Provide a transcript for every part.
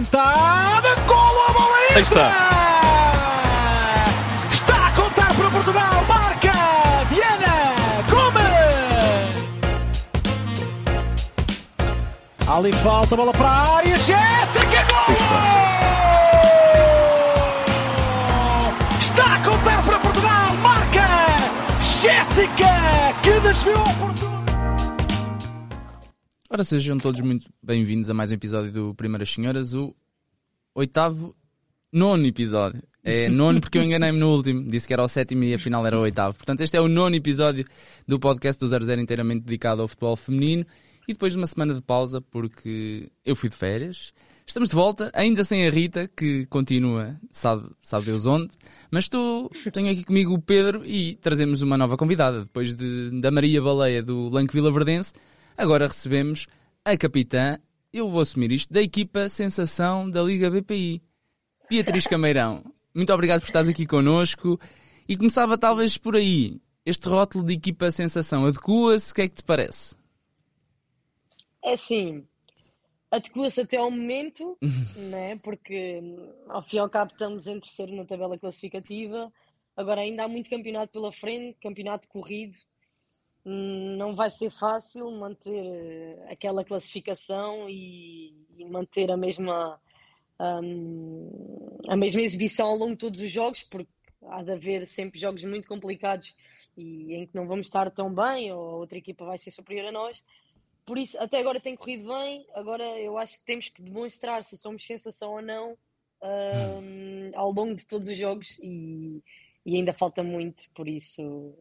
levantada, golo a bola Aí está. Está a contar para Portugal, marca Diana Gomes. Ali falta, bola para a área, Jéssica, gol! Está a contar para Portugal, marca Jéssica, que desviou Portugal. Ora, sejam todos muito bem-vindos a mais um episódio do Primeiras Senhoras, o oitavo, nono episódio. É nono porque eu enganei-me no último, disse que era o sétimo e afinal era o oitavo. Portanto, este é o nono episódio do podcast do 00 inteiramente dedicado ao futebol feminino e depois de uma semana de pausa porque eu fui de férias. Estamos de volta, ainda sem a Rita, que continua, sabe, sabe Deus onde, mas estou, tenho aqui comigo o Pedro e trazemos uma nova convidada. Depois de, da Maria Baleia do Lanque Vila Verdense, agora recebemos a capitã, eu vou assumir isto, da equipa Sensação da Liga BPI, Beatriz Cameirão. Muito obrigado por estares aqui connosco e começava talvez por aí. Este rótulo de equipa Sensação adequa-se? O que é que te parece? É assim, adequa-se até ao momento, né? porque ao fim e ao cabo estamos em terceiro na tabela classificativa. Agora ainda há muito campeonato pela frente, campeonato corrido. Não vai ser fácil manter eh, aquela classificação e, e manter a mesma, hum, a mesma exibição ao longo de todos os jogos, porque há de haver sempre jogos muito complicados e em que não vamos estar tão bem, ou a outra equipa vai ser superior a nós. Por isso, até agora tem corrido bem. Agora eu acho que temos que demonstrar se somos sensação ou não hum, ao longo de todos os jogos e, e ainda falta muito. Por isso,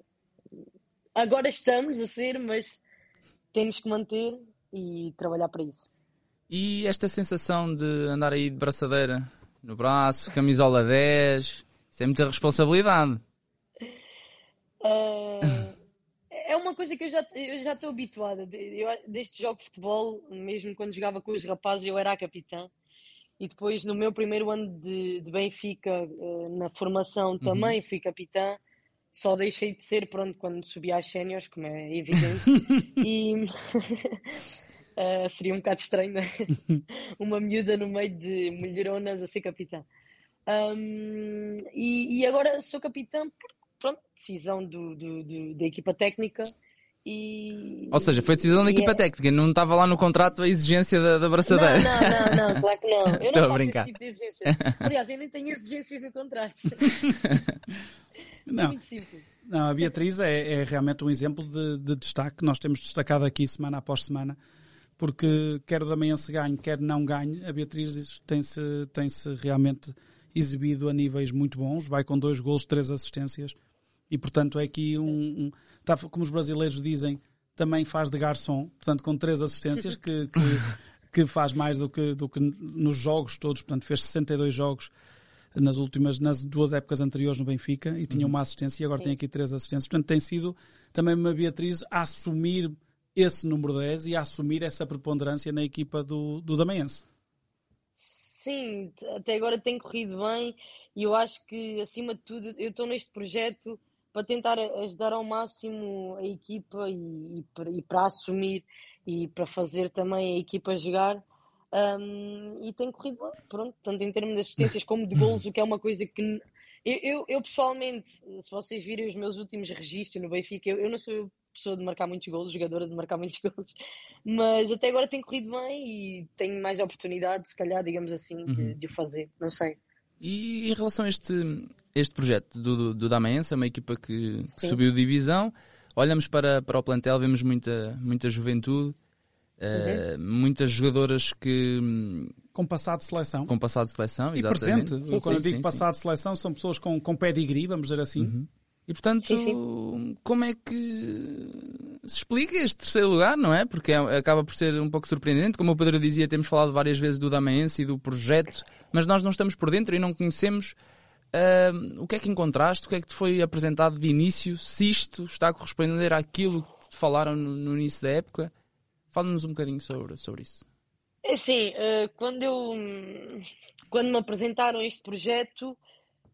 agora estamos a ser, mas temos que manter e trabalhar para isso. E esta sensação de andar aí de braçadeira no braço, camisola 10, isso é muita responsabilidade. Ah, é uma coisa que eu já eu já estou habituada. Eu, deste jogo de futebol, mesmo quando jogava com os rapazes, eu era a capitã. E depois, no meu primeiro ano de, de Benfica, eh, na formação, também fui capitã. Só deixei de ser, pronto, quando subi às séniores, como é evidente. E eh, seria um bocado estranho, né? Uma miúda no meio de mulheronas a ser capitã. Um, e, e agora sou capitã por pronto, decisão do, do- do- da equipa técnica. E, Ou seja, foi decisão da equipa é- técnica, não estava lá no contrato a exigência da, da braçadeira. Não, não, não, não, claro que não. Eu Estou a brincar. tipo. Aliás, eu nem tenho exigências no contrato. Não, não, a Beatriz é, é realmente um exemplo de, de destaque. Que nós temos destacado aqui semana após semana, porque quer o Damiense ganhe, quer não ganhe, a Beatriz tem-se tem -se realmente exibido a níveis muito bons, vai com dois gols, três assistências, e portanto é aqui um, um tá, como os brasileiros dizem, também faz de garçom, portanto com três assistências que, que, que faz mais do que, do que nos jogos todos, portanto fez 62 jogos nas últimas, nas duas épocas anteriores no Benfica e tinha uma assistência e agora tem aqui três assistências. Portanto, tem sido também uma Beatriz a assumir esse número 10 e a assumir essa preponderância na equipa do, do Damaense. Sim, até agora tem corrido bem e eu acho que, acima de tudo, eu estou neste projeto para tentar ajudar ao máximo a equipa e, e para, e para assumir e para fazer também a equipa jogar. Um, e tem corrido bem, pronto, tanto em termos de assistências como de gols, o que é uma coisa que eu, eu, eu, pessoalmente, se vocês virem os meus últimos registros no Benfica, eu, eu não sou pessoa de marcar muitos golos, jogadora de marcar muitos golos, mas até agora tem corrido bem e tenho mais oportunidade, se calhar, digamos assim, de, de o fazer, não sei. E em relação a este, este projeto do, do, do Damaense, é uma equipa que Sim. subiu divisão, olhamos para, para o plantel, vemos muita, muita juventude, eh, muitas jogadoras que hum, Com passado de seleção. com passado de seleção, e exatamente. presente. Sim, Quando eu sim, digo sim, passado de seleção, são pessoas com, com pedigree, vamos dizer assim. E portanto, Sim, como é que explica este terceiro lugar, não é? Porque é- acaba por ser um pouco surpreendente. Como o Pedro dizia, temos falado várias vezes do Damaense e do projeto, mas nós não estamos por dentro e não conhecemos ah, o que é que encontraste, o que é que te foi apresentado de início, se isto está a corresponder àquilo que te falaram no, no início da época. Fala-nos um bocadinho sobre, sobre isso. É Assim, eh, quando eu quando me apresentaram este projeto,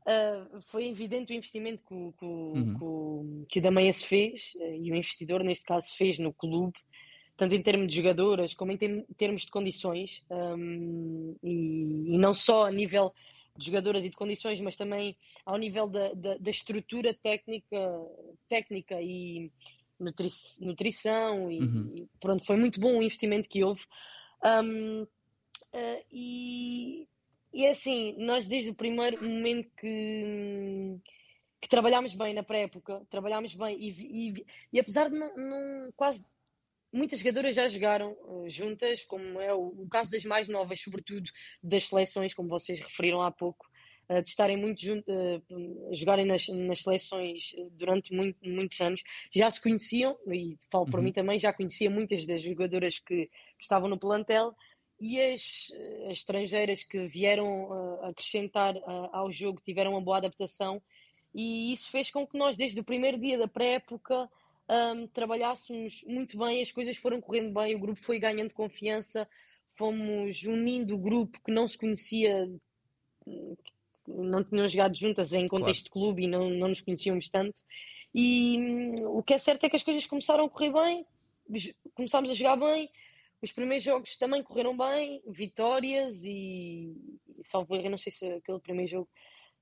eh, foi evidente o investimento que, o- que, Uhum. que o- fez, eh, e o investidor, neste caso, fez no clube, tanto em termos de jogadoras como em term- termos de condições, um, e, e não só a nível de jogadoras e de condições, mas também ao nível da, da, da estrutura técnica, técnica e nutri nutrição, e, Uhum. e pronto, foi muito bom o investimento que houve. Um, eh, e, e é assim, nós desde o primeiro momento que, que trabalhámos bem na pré-época, trabalhámos bem e, e, e apesar de não, não- quase muitas jogadoras já jogaram eh, juntas, como é o, o caso das mais novas, sobretudo das seleções, como vocês referiram há pouco, de estarem muito juntas, jogarem nas, nas seleções eh, durante muito- muitos anos, já se conheciam, e falo por Uhum. mim também, já conhecia muitas das jogadoras que, que estavam no plantel, e as, eh, as estrangeiras que vieram eh, acrescentar eh, ao jogo tiveram uma boa adaptação e isso fez com que nós, desde o primeiro dia da pré-época, ahm, trabalhássemos muito bem, as coisas foram correndo bem, o grupo foi ganhando confiança, fomos unindo o grupo que não se conhecia, que não tinham jogado juntas em contexto de clube e não, não nos conhecíamos tanto. E hum, o que é certo é que as coisas começaram a correr bem, começámos a jogar bem, os primeiros jogos também correram bem, vitórias e, e salvo erro, não sei se aquele primeiro jogo,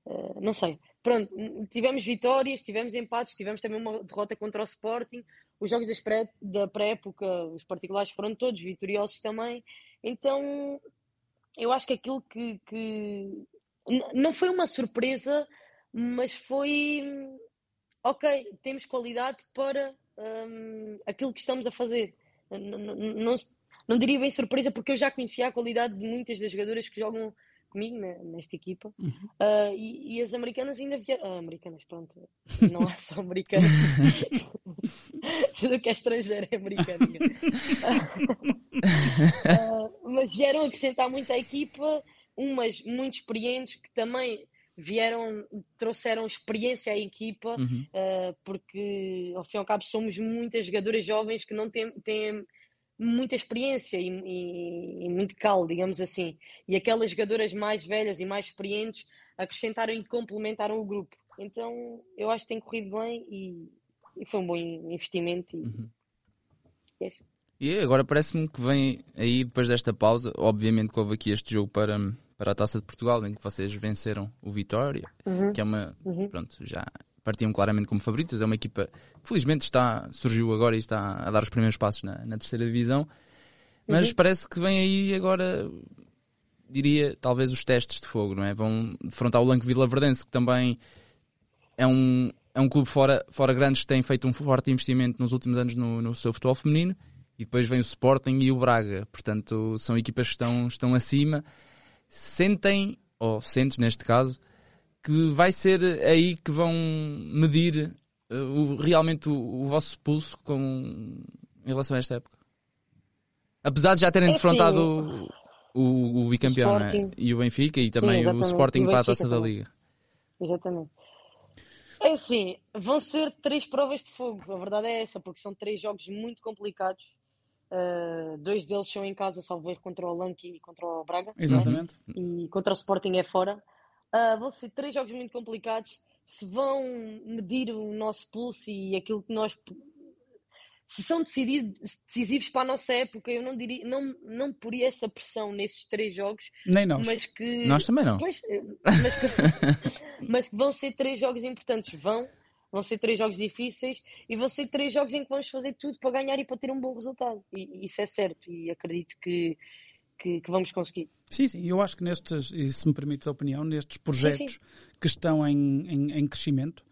eh, não sei. Pronto, tivemos vitórias, tivemos empates, tivemos também uma derrota contra o Sporting. Os jogos pré- da pré-época, os particulares foram todos vitoriosos também. Então, eu acho que aquilo que, que não foi uma surpresa, mas foi ok, temos qualidade para hum, aquilo que estamos a fazer. N- n- n- Não, se- não diria bem surpresa, porque eu já conhecia a qualidade de muitas das jogadoras que jogam comigo né, nesta equipa. Ah, e, e as americanas ainda vieram. ah, americanas, pronto. Não há só americanas. Tudo o que é estrangeiro é americano. Ah, mas vieram acrescentar muito à equipa, umas muito experientes que também vieram, trouxeram experiência à equipa, Uhum. uh, porque ao fim e ao cabo somos muitas jogadoras jovens que não têm, têm muita experiência e, e- e muito cal, digamos assim. E aquelas jogadoras mais velhas e mais experientes acrescentaram e complementaram o grupo. Então eu acho que tem corrido bem e, e foi um bom investimento. E, é isso. E agora parece-me que vem aí, depois desta pausa, obviamente que houve aqui este jogo para, para a Taça de Portugal, em que vocês venceram o Vitória, que é uma, pronto, já partiam claramente como favoritas, é uma equipa que felizmente está, surgiu agora e está a dar os primeiros passos na, na terceira divisão, mas parece que vem aí agora, diria, talvez os testes de fogo, não é? Vão defrontar o Lanque Vila Verdense, que também é um, é um clube fora, fora grandes que tem feito um forte investimento nos últimos anos no, no seu futebol feminino e depois vem o Sporting e o Braga. Portanto, são equipas que estão, estão acima. Sentem, ou sentes neste caso, que vai ser aí que vão medir eh, o- realmente o, o vosso pulso com, em relação a esta época. Apesar de já terem É defrontado assim, o, o, o bicampeão é? Sporting. e o Benfica e também o exatamente. Sporting o para a taça da. Liga. Exatamente. É assim, vão ser três provas de fogo, a verdade é essa, porque são três jogos muito complicados. Uh, dois deles são em casa, salvo erro, contra o Lanque e contra o Braga. né? Exatamente. E contra o Sporting é fora. Uh, vão ser três jogos muito complicados. Se vão medir o nosso pulso e aquilo que nós. Se são decididos, decisivos para a nossa época, eu não diria, não, não poria essa pressão nesses três jogos, Nem nós. mas que. Nós também não. Pois, eh, mas, que, mas que vão ser três jogos importantes. Vão, vão ser três jogos difíceis e vão ser três jogos em que vamos fazer tudo para ganhar e para ter um bom resultado. E, e isso é certo e acredito que, que, que vamos conseguir. Sim, sim, eu acho que nestes, e se me permites a opinião, nestes projetos que estão em, em, em crescimento,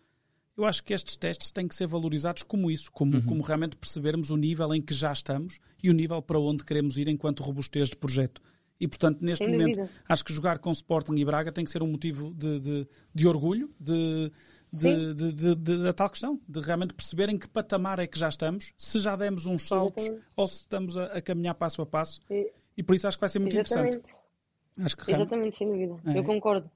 eu acho que estes testes têm que ser valorizados como isso, como, como realmente percebermos o nível em que já estamos e o nível para onde queremos ir enquanto robustez de projeto. E, portanto, neste Sem momento, dúvida. acho que jogar com Sporting e Braga tem que ser um motivo de, de, de orgulho, de, de, de, de, da tal questão, de realmente perceberem que patamar é que já estamos, se já demos uns saltos Exatamente. ou se estamos a, a caminhar passo a passo. E- E por isso acho que vai ser muito Exatamente. interessante. Acho que Exatamente, sem dúvida. É. Eu concordo.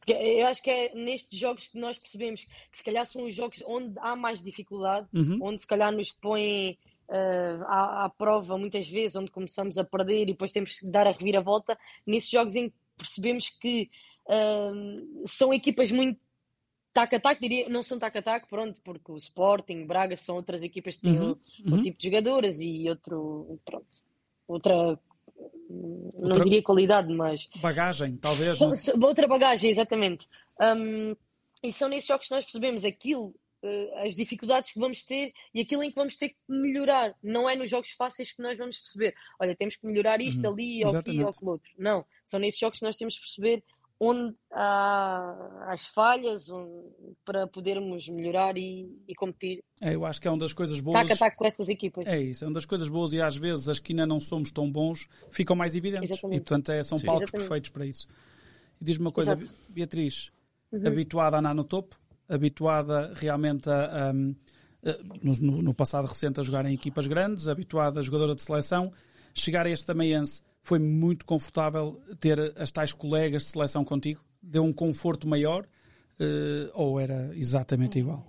Porque eu acho que é nestes jogos que nós percebemos que se calhar são os jogos onde há mais dificuldade, Uhum. onde se calhar nos põem eh, à, à prova muitas vezes, onde começamos a perder e depois temos que dar a reviravolta. Nesses jogos em que percebemos que eh, são equipas muito tac-a-tac, diria, não são tac-a-tac, pronto, porque o Sporting, Braga são outras equipas que têm Uhum, outro uhum. tipo de jogadores e outro, pronto, outra, não Outra- diria qualidade, mas Bagagem, talvez. são- não? outra bagagem, exatamente. Um, e são nesses jogos que nós percebemos aquilo, eh, as dificuldades que vamos ter e aquilo em que vamos ter que melhorar. Não é nos jogos fáceis que nós vamos perceber, olha, temos que melhorar isto Uhum, ali, ou aqui, ou aquilo outro. Não, são nesses jogos que nós temos que perceber onde há as falhas onde- para podermos melhorar e, e competir É, eu acho que é uma das coisas boas. tac a tac com essas equipas. É isso, é uma das coisas boas e às vezes as que ainda não somos tão bons ficam mais evidentes. Exatamente. E portanto é, são Sim. palcos Exatamente. perfeitos para isso. E diz-me uma coisa, Exato. Beatriz, Uhum. habituada a andar no topo, habituada realmente a, no, no- passado recente a jogar em equipas grandes, habituada a jogadora de seleção, chegar a este Tamaiense foi muito confortável ter as tais colegas de seleção contigo? Deu um conforto maior eh, ou era exatamente igual?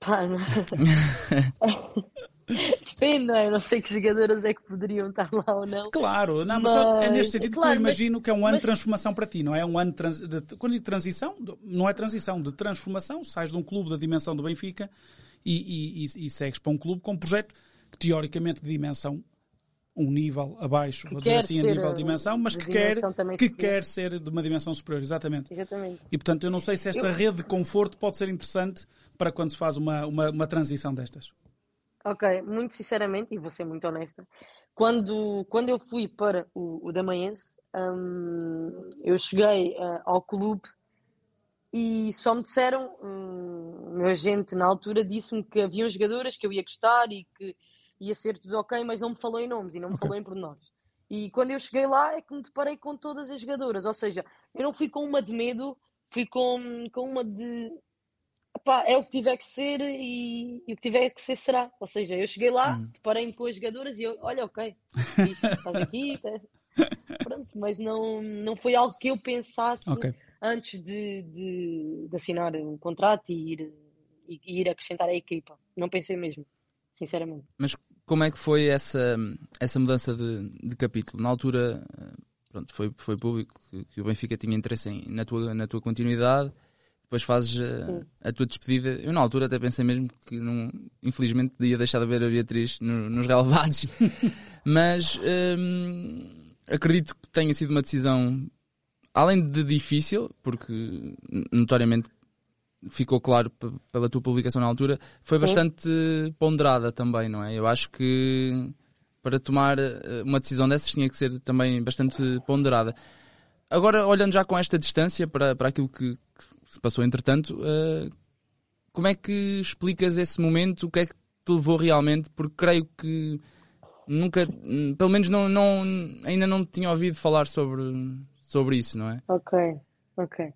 Pá, não- Depende, não é? Eu não sei que jogadoras é que poderiam estar lá ou não. Claro, não, mas, Mas- é neste sentido que claro, eu mas- imagino que é um ano mas- de transformação para ti, não é? É um ano de, trans, de quando digo transição, não é transição, de transformação, sais de um clube da dimensão do Benfica e, e, e- e segues para um clube com um projeto que teoricamente de dimensão um nível abaixo, vou dizer assim, a nível de uh, dimensão, mas que quer, que superior. quer ser de uma dimensão superior, exatamente. Exatamente. E portanto eu não sei se esta rede de conforto pode ser interessante para quando se faz uma, uma, uma transição destas. Ok, muito sinceramente, e vou ser muito honesta, quando, quando eu fui para o, o Damaense, hum, eu cheguei ah, ao clube e só me disseram, hum, meu agente na altura disse-me que haviam jogadoras que eu ia gostar e que ia ser tudo ok, mas não me falou em nomes e não me Ok. falou em pormenores. E quando eu cheguei lá é que me deparei com todas as jogadoras, ou seja, eu não fui com uma de medo, fui com, com uma de Epá, é o que tiver que ser e, e o que tiver que ser será. Ou seja, eu cheguei lá, Hum. deparei-me com as jogadoras e eu, olha, ok, isto, estás aqui, tá- pronto, mas não, não foi algo que eu pensasse Ok. antes de, de, de assinar o contrato e ir, e, e ir acrescentar a equipa. Não pensei mesmo, sinceramente. Mas como é que foi essa, essa mudança de, de capítulo? Na altura, eh, pronto, foi, foi público que, que o Benfica tinha interesse em, na, tua, na tua continuidade, depois fazes eh, Sim. a tua despedida. Eu na altura até pensei mesmo que não, infelizmente ia deixar de ver a Beatriz no- nos relevados, mas hum, acredito que tenha sido uma decisão, além de difícil, porque notoriamente ficou claro pela tua publicação na altura, foi Sim. bastante ponderada também, não é? Eu acho que para tomar eh, uma decisão dessas tinha que ser também bastante ponderada. Agora, olhando já com esta distância para, para aquilo que, que se passou entretanto, eh, como é que explicas esse momento? O que é que te levou realmente? Porque creio que nunca, hum, pelo menos não, não, ainda não tinha ouvido falar sobre, sobre isso, não é? Ok, ok.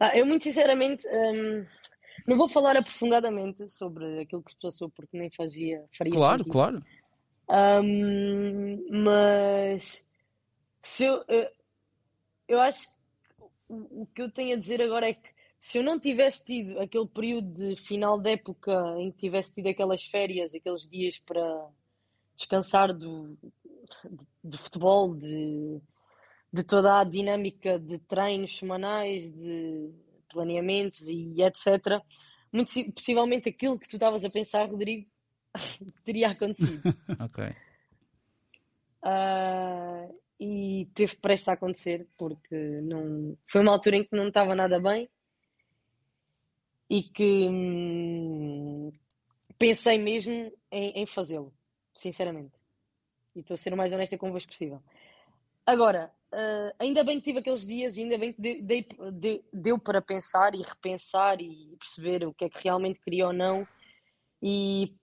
Ah, eu, muito sinceramente, hum, não vou falar aprofundadamente sobre aquilo que se passou, porque nem fazia, faria Claro, sentido. claro. Ahm, mas se eu, eu, eu acho que o, o que eu tenho a dizer agora é que se eu não tivesse tido aquele período de final de época em que tivesse tido aquelas férias, aqueles dias para descansar do, do futebol, de, de toda a dinâmica de treinos semanais, de planeamentos e etc., muito si- possivelmente aquilo que tu estavas a pensar, Rodrigo, teria acontecido. Ok. Ah, e teve prestes a acontecer porque não foi uma altura em que não estava nada bem e que hum, pensei mesmo em, em fazê-lo, sinceramente. E estou a ser o mais honesta convosco possível. Agora, ah, ainda bem que tive aqueles dias e ainda bem que dei- dei- deu, deu para pensar e repensar e perceber o que é que realmente queria ou não. E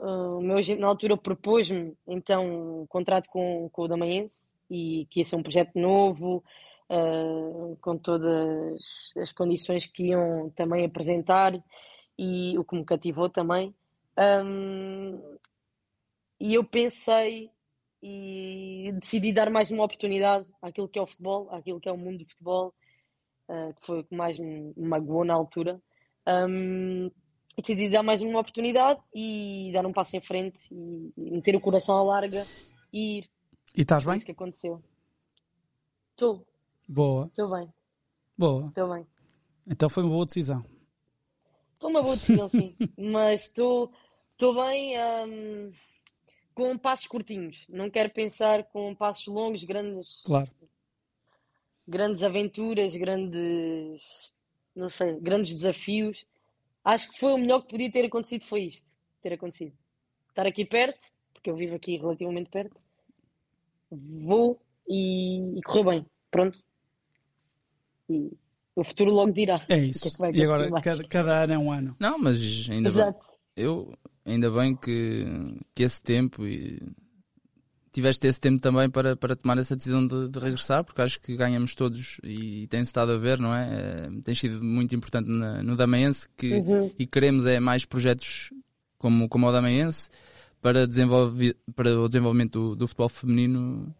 ah, o meu agente na altura propôs-me então um contrato com, com o Damaense e que ia ser um projeto novo, uh, com todas as condições que iam também apresentar e o que me cativou também. Um, e eu pensei e decidi dar mais uma oportunidade àquilo que é o futebol, àquilo que é o mundo do futebol, uh, que foi o que mais me magoou na altura. Um, decidi dar mais uma oportunidade e dar um passo em frente e, e meter o coração à larga e ir. E estás bem? isso que aconteceu. Estou. Boa. Estou bem. Boa. Estou bem. Então foi uma boa decisão. Estou uma boa decisão, sim. Mas estou bem um, com passos curtinhos. Não quero pensar com passos longos, grandes. Claro. Grandes aventuras, grandes. Não sei, grandes desafios acho que foi o melhor que podia ter acontecido foi isto, ter acontecido. Estar aqui perto, porque eu vivo aqui relativamente perto, vou e, e correu bem, pronto. E o futuro logo dirá. É isso. Que é que e agora cada, cada, ano é um ano. Não, mas ainda Exato. bem. Eu ainda bem que, que esse tempo e tiveste esse tempo também para, para tomar essa decisão de, de regressar, porque acho que ganhamos todos e tem-se estado a ver, não é? é tem sido muito importante na, no Damaense que, uhum. e queremos é mais projetos como, como o Damaense para, desenvolver, para o desenvolvimento do, do futebol feminino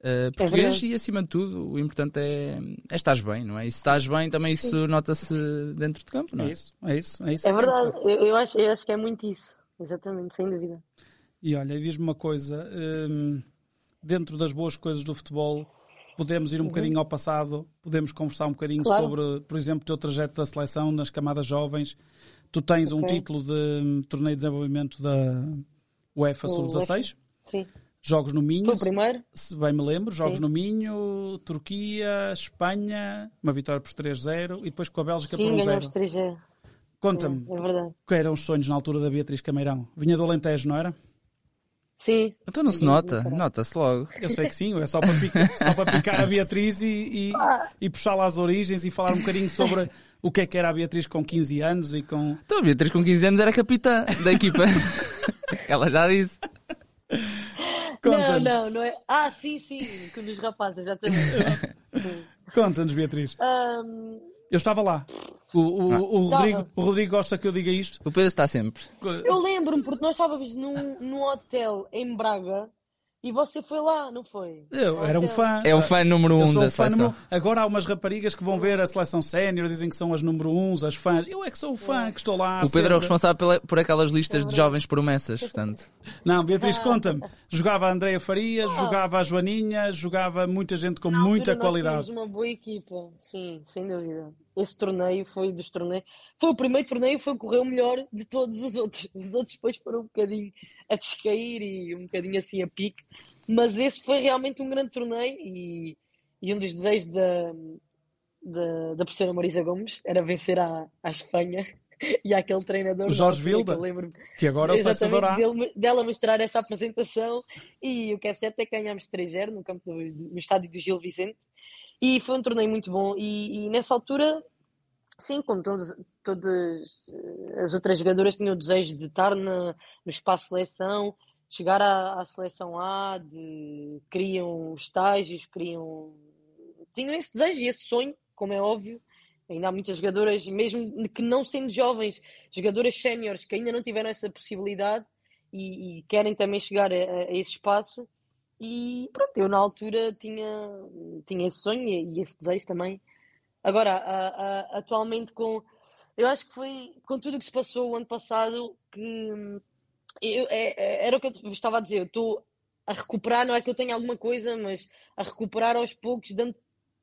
uh, português é e acima de tudo o importante é, é estás bem, não é? E se estás bem também isso nota-se dentro de campo, não é? É isso, é isso. É, isso é verdade, eu, eu, acho, eu acho que é muito isso, exatamente, sem dúvida. E olha, diz-me uma coisa: hum, dentro das boas coisas do futebol, podemos ir um uhum. bocadinho ao passado, podemos conversar um bocadinho claro. sobre, por exemplo, o teu trajeto da seleção nas camadas jovens. Tu tens okay. um título de um, torneio de desenvolvimento da UEFA Sub-16. Sim. Jogos no Minho. Foi o primeiro? Se bem me lembro, jogos Sim. no Minho, Turquia, Espanha, uma vitória por 3-0 e depois com a Bélgica Sim, por 1-0. 3-0. Conta-me, é, verdade. que eram os sonhos na altura da Beatriz Cameirão? Vinha do Alentejo, não era? Sim. Então não se nota, nota-se logo. Eu sei que sim, é só para picar, só para picar a Beatriz e, e, e puxá-la às origens e falar um bocadinho sobre o que é que era a Beatriz com 15 anos e com. Então a Beatriz com 15 anos era capitã da equipa. Ela já disse. Não, não, não é. Ah, sim, sim, com os rapazes, exatamente. Conta-nos, Beatriz. Um, eu estava lá. O, o, ah. o, Rodrigo, o Rodrigo gosta que eu diga isto. O Pedro está sempre. Eu lembro-me, porque nós estávamos num, num hotel em Braga e você foi lá, não foi? Eu era um fã. É o fã número um da seleção. Número... Agora há umas raparigas que vão ver a seleção sénior, dizem que são as número uns, as fãs. Eu é que sou o fã, é. que estou lá. O Pedro sempre. é o responsável pela, por aquelas listas de jovens promessas, portanto. Não, Beatriz, conta-me. Jogava a Andreia Farias, ah. jogava a Joaninha, jogava muita gente com Na muita qualidade. Nós uma boa equipa, sim, sem dúvida. Esse torneio foi dos torneios. Foi o primeiro torneio que foi correu melhor de todos os outros. Os outros depois foram um bocadinho a descair e um bocadinho assim a pique mas esse foi realmente um grande torneio e, e um dos desejos da, da, da professora Marisa Gomes era vencer a, a Espanha e aquele treinador. O Jorge Vilda, que, que, agora é o selecionador dele, dela mostrar essa apresentação e o que é certo é que ganhámos 3-0 no, campo do, no estádio do Gil Vicente e foi um torneio muito bom e, e nessa altura sim, como todos, todas as outras jogadoras tinham o desejo de estar na, no espaço seleção chegar à, à seleção A, de, criam estágios, criam. tinham esse desejo e esse sonho, como é óbvio. Ainda há muitas jogadoras, mesmo que não sendo jovens, jogadoras séniores que ainda não tiveram essa possibilidade e, e querem também chegar a, a, esse espaço. E pronto, eu na altura tinha, tinha esse sonho e, esse desejo também. Agora, a, a, atualmente com. Eu acho que foi com tudo o que se passou o ano passado que eu, é, é, era o que eu estava a dizer, eu estou a recuperar, não é que eu tenha alguma coisa, mas a recuperar aos poucos, dando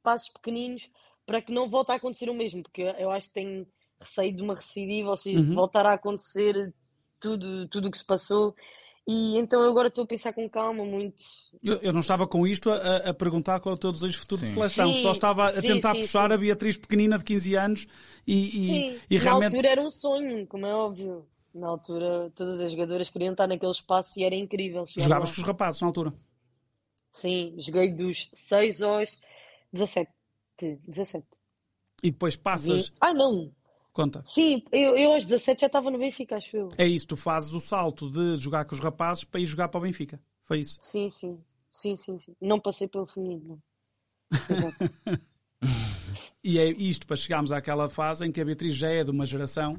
passos pequeninos para que não volte a acontecer o mesmo, porque eu, eu acho que tenho receio de uma recidiva, ou seja, uhum. voltar a acontecer tudo tudo o que se passou. E então eu agora estou a pensar com calma muito. Eu, eu não estava com isto a, a, perguntar qual é o teu desejo futuro sim. de seleção, sim, só estava a sim, tentar puxar a Beatriz pequenina de 15 anos e, e, e realmente. Na altura era um sonho, como é óbvio na altura todas as jogadoras queriam estar naquele espaço e era incrível. Jogavas com os rapazes na altura? Sim, joguei dos 6 aos 17. 17. E depois passas. E... Ah, não! Conta. Sim, eu, eu aos 17 já estava no Benfica, acho eu. É isso, tu fazes o salto de jogar com os rapazes para ir jogar para o Benfica. Foi isso? Sim, sim. Sim, sim, sim. Não passei pelo feminino. E é isto para chegarmos àquela fase em que a Beatriz já é de uma geração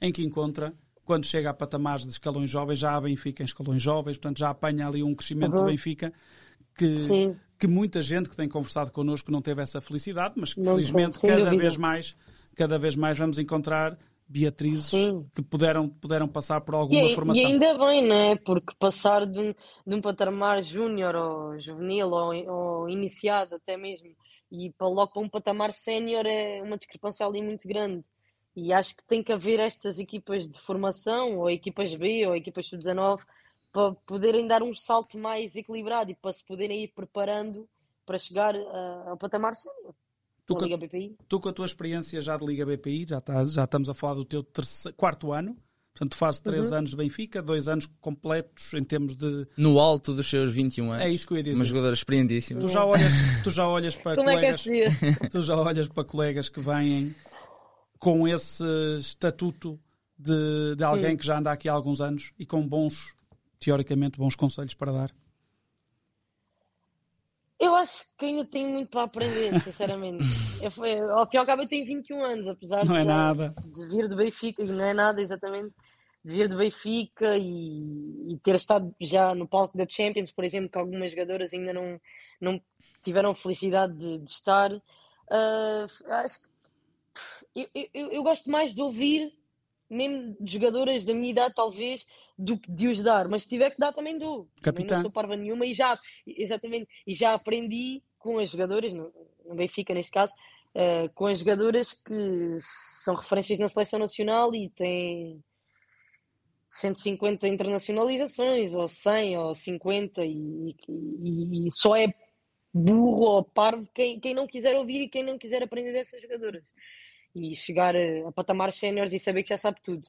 em que encontra, quando chega a patamares de escalões jovens, já há Benfica em escalões jovens, portanto já apanha ali um crescimento Uhum. de Benfica que, Sim. que muita gente que tem conversado connosco não teve essa felicidade, mas que Não, felizmente cada dúvida. vez mais, cada vez mais vamos encontrar Beatrizes Sim. que puderam, puderam passar por E, alguma ai- formação. e ainda bem, não é? Porque passar de um, de um patamar júnior ou juvenil ou, ou iniciado até mesmo e para logo para um patamar sénior é uma discrepância ali muito grande. E acho que tem que haver estas equipas de formação, ou equipas B, ou equipas sub-19, para poderem dar um salto mais equilibrado e para se poderem ir preparando para chegar ah, ao patamar sénior. Tu Na que- Liga BPI. Tu, com a tua experiência já de Liga BPI, já, estás- já estamos a falar do teu terceiro, quarto ano, portanto, tu fazes três Uhum. anos de Benfica, dois anos completos em termos de. No alto dos seus 21 anos. É isso que eu ia dizer. Uma jogadora experientíssima. Tu já olhas, tu já olhas para Como é que é colegas, tu já olhas para colegas que vêm com esse estatuto de, de alguém que já anda aqui há alguns anos e com bons, teoricamente, bons conselhos para dar. Eu acho que ainda tenho muito para aprender, sinceramente. Eu, foi- ao fim e ao cabo, eu tenho 21 anos, apesar Não de, é nada. de vir do Benfica, e não é nada exatamente, de vir do Benfica e, e ter estado já no palco da Champions, por exemplo, que algumas jogadoras ainda não, não tiveram felicidade de, de estar. Ah, acho que eu, eu- eu, eu gosto mais de ouvir, mesmo de jogadoras da minha idade, talvez, do que de os dar, mas se tiver que dar, também dou. Também Capitã. não sou parva nenhuma e já, exatamente, e já aprendi com as jogadoras, no, no Benfica neste caso, eh, com as jogadoras que são referências na seleção nacional e têm 150 internacionalizações, ou 100, ou 50, e, e- e só é burro ou parvo quem, quem não quiser ouvir e quem não quiser aprender dessas jogadoras. E chegar a, a patamares séniores e saber que já sabe tudo.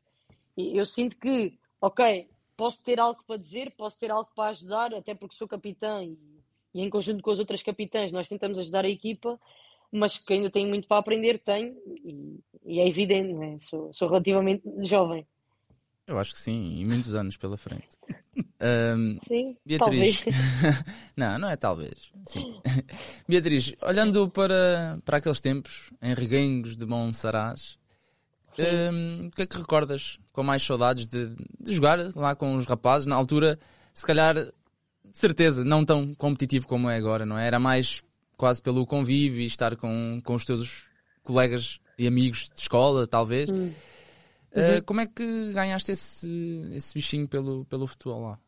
E eu sinto que, ok, posso ter algo para dizer, posso ter algo para ajudar, até porque sou capitã e, e em conjunto com as outras capitãs nós tentamos ajudar a equipa, mas que ainda tenho muito para aprender, tenho, e, e é evidente, não é? Sou, sou relativamente jovem. Eu acho que sim, e muitos anos pela frente. Ahm, Sim, Beatriz. talvez. não, não é talvez. Sim. Beatriz, olhando para, para aqueles tempos, em Reguengos de Monsaraz, o que é que recordas com mais saudades de, de jogar lá com os rapazes? Na altura, se calhar, certeza, não tão competitivo como é agora, não é? Era mais quase pelo convívio e estar com, com os teus colegas e amigos de escola, talvez. Hum. Uh, como é que ganhaste esse, esse bichinho pelo, pelo futebol lá?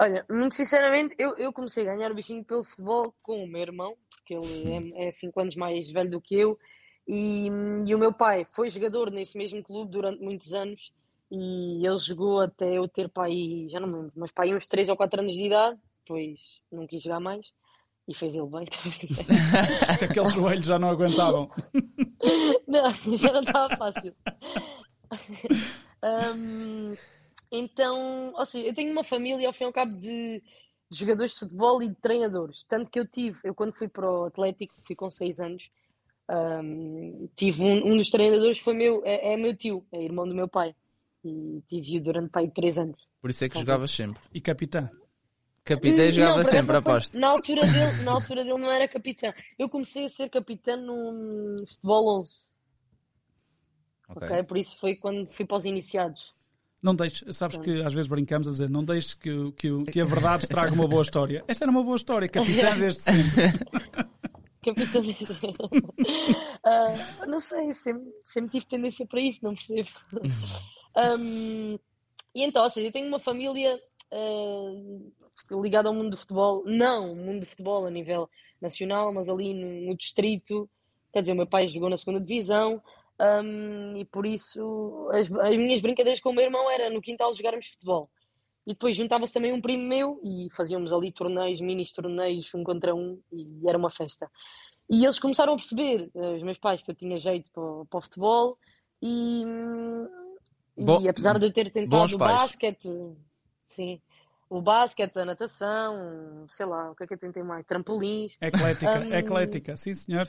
Olha, muito sinceramente, eu, eu comecei a ganhar o bichinho pelo futebol com o meu irmão, porque ele é 5 anos mais velho do que eu, e, e o meu pai foi jogador nesse mesmo clube durante muitos anos, e ele jogou até eu ter pai, já não me lembro, mas pai uns 3 ou 4 anos de idade, depois não quis jogar mais, e fez ele bem. Que aqueles joelhos já não aguentavam. Não, já não estava fácil. Hum, então, ou seja, eu tenho uma família ao fim e ao cabo de, de jogadores de futebol e de treinadores. Tanto que eu tive, eu quando fui para o Atlético, fui com 6 anos, hum, tive um, um dos treinadores foi meu, é, é meu tio, é irmão do meu pai. E tive-o durante pai 3 anos. Por isso é que jogavas sempre. E capitã. Capitã jogava não, sempre, aposto. Na altura, dele, na altura dele não era capitão. Eu comecei a ser capitã no futebol 11. Ok. ok? Por isso foi quando fui para os iniciados. Não deixes, sabes que às vezes brincamos a dizer, não deixes que, que, que a verdade estrague uma boa história. Esta era uma boa história, capitã desde sempre. Capitalismo. Ah, não sei, sempre, sempre tive tendência para isso, não percebo. Ahm, e então, ou seja, eu tenho uma família ah, ligada ao mundo do futebol, não o mundo do futebol a nível nacional, mas ali no, no distrito. Quer dizer, o meu pai jogou na segunda divisão. ahm, e por isso as, as minhas brincadeiras com o meu irmão era no quintal jogarmos futebol. E depois juntava-se também um primo meu e fazíamos ali torneios, mini torneios, um contra um, e era uma festa. E eles começaram a perceber, eh, os meus pais, que eu tinha jeito para, o- para o futebol e, Bo- e apesar de eu ter bons tentado o basquete, sim, o basquete, a natação, sei lá, o que é que eu tentei mais? Trampolins. Eclética, Hum. eclética, sim senhor.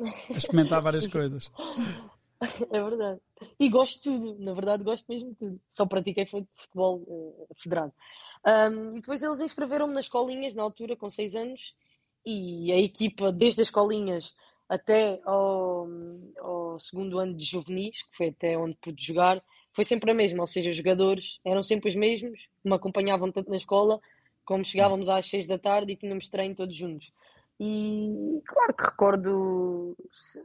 A experimentar várias coisas. É verdade. E gosto de tudo, na verdade gosto mesmo de tudo. Só pratiquei futebol eh, federado. Ahm, e depois eles inscreveram-me nas escolinhas na altura, com 6 anos, e a equipa, desde as escolinhas até ao, ao segundo ano de juvenis, que foi até onde pude jogar, foi sempre a mesma, ou seja, os jogadores eram sempre os mesmos, me acompanhavam tanto na escola, como chegávamos às seis da tarde e tínhamos treino todos juntos. E claro que recordo,